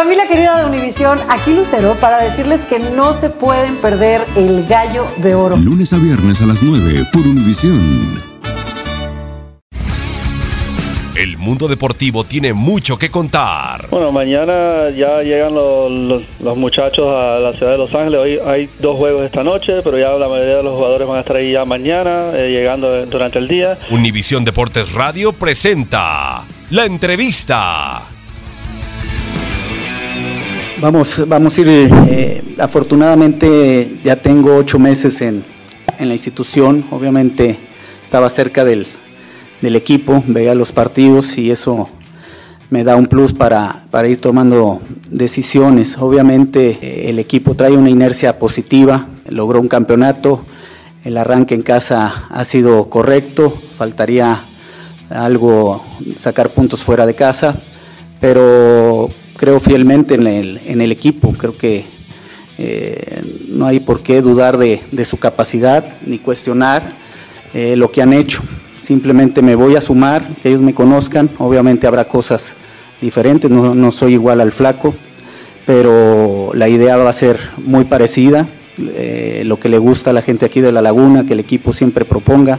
Familia querida de Univisión, aquí Lucero para decirles que no se pueden perder el gallo de oro. Lunes a viernes a las 9 por Univisión. El mundo deportivo tiene mucho que contar. Bueno, mañana ya llegan los, los- los muchachos a la ciudad de Los Ángeles. Hoy hay dos juegos esta noche, pero ya la mayoría de los jugadores van a estar ahí ya mañana, eh, llegando durante el día. Univisión Deportes Radio presenta la entrevista. Vamos, vamos a ir, eh, afortunadamente ya tengo ocho meses en, en la institución, obviamente estaba cerca del, del equipo, veía los partidos y eso me da un plus para, para ir tomando decisiones. Obviamente eh, el equipo trae una inercia positiva, logró un campeonato, el arranque en casa ha sido correcto, faltaría algo, sacar puntos fuera de casa, pero creo fielmente en el, en el equipo, creo que eh, no hay por qué dudar de, de su capacidad ni cuestionar eh, lo que han hecho. Simplemente me voy a sumar, que ellos me conozcan, obviamente habrá cosas diferentes, no, no soy igual al flaco, pero la idea va a ser muy parecida, eh, lo que le gusta a la gente aquí de la laguna, que el equipo siempre proponga,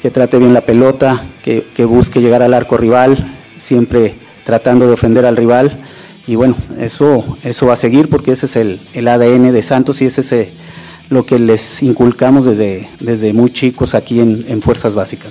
que trate bien la pelota, que, que busque llegar al arco rival, siempre tratando de ofender al rival. Y bueno, eso, eso va a seguir porque ese es el, el ADN de Santos y ese es eh, lo que les inculcamos desde, desde muy chicos aquí en, en Fuerzas Básicas.